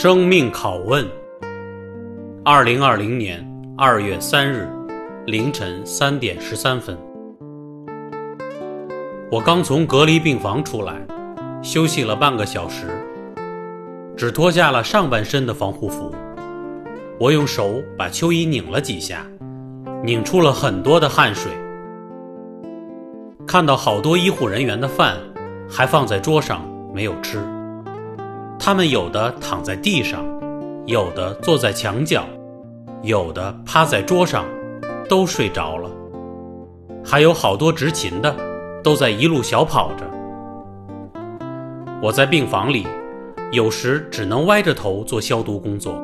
生命拷问。二零二零年二月三日凌晨三点十三分，我刚从隔离病房出来，休息了半个小时，只脱下了上半身的防护服。我用手把秋衣拧了几下，拧出了很多的汗水。看到好多医护人员的饭还放在桌上没有吃。他们有的躺在地上，有的坐在墙角，有的趴在桌上，都睡着了。还有好多执勤的，都在一路小跑着。我在病房里，有时只能歪着头做消毒工作，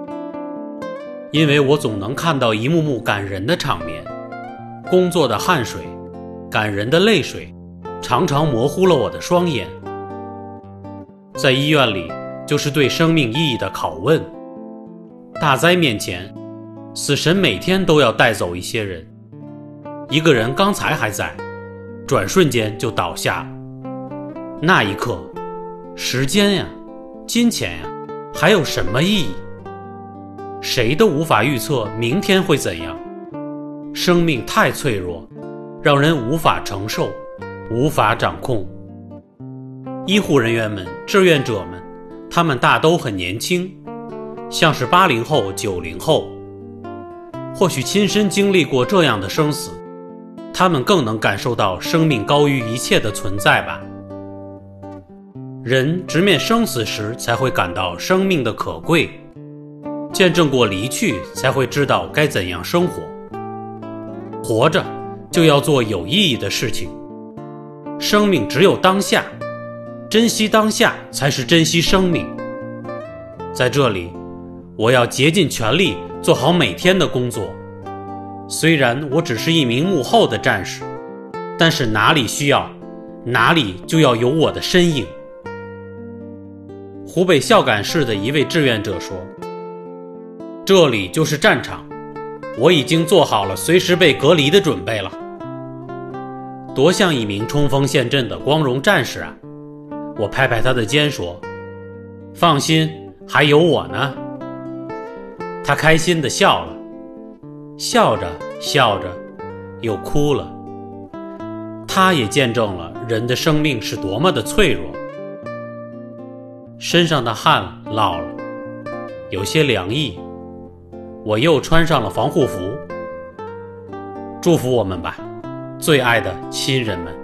因为我总能看到一幕幕感人的场面，工作的汗水，感人的泪水，常常模糊了我的双眼。在医院里。就是对生命意义的拷问。大灾面前，死神每天都要带走一些人。一个人刚才还在，转瞬间就倒下。那一刻，时间呀，金钱呀，还有什么意义？谁都无法预测明天会怎样。生命太脆弱，让人无法承受，无法掌控。医护人员们，志愿者们。他们大都很年轻，像是八零后、九零后，或许亲身经历过这样的生死，他们更能感受到生命高于一切的存在吧。人直面生死时，才会感到生命的可贵；见证过离去，才会知道该怎样生活。活着就要做有意义的事情，生命只有当下。珍惜当下才是珍惜生命。在这里，我要竭尽全力做好每天的工作。虽然我只是一名幕后的战士，但是哪里需要，哪里就要有我的身影。湖北孝感市的一位志愿者说：“这里就是战场，我已经做好了随时被隔离的准备了。”多像一名冲锋陷阵的光荣战士啊！我拍拍他的肩说：“放心，还有我呢。”他开心的笑了，笑着笑着，又哭了。他也见证了人的生命是多么的脆弱。身上的汗落了，有些凉意。我又穿上了防护服。祝福我们吧，最爱的亲人们。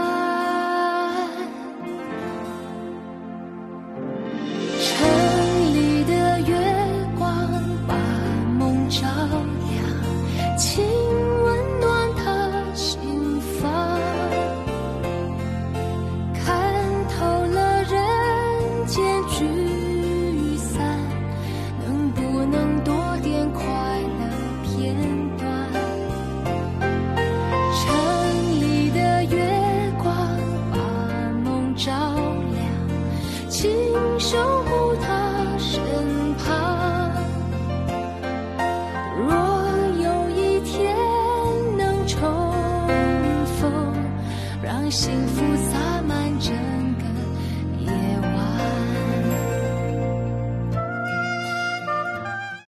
让幸福洒满整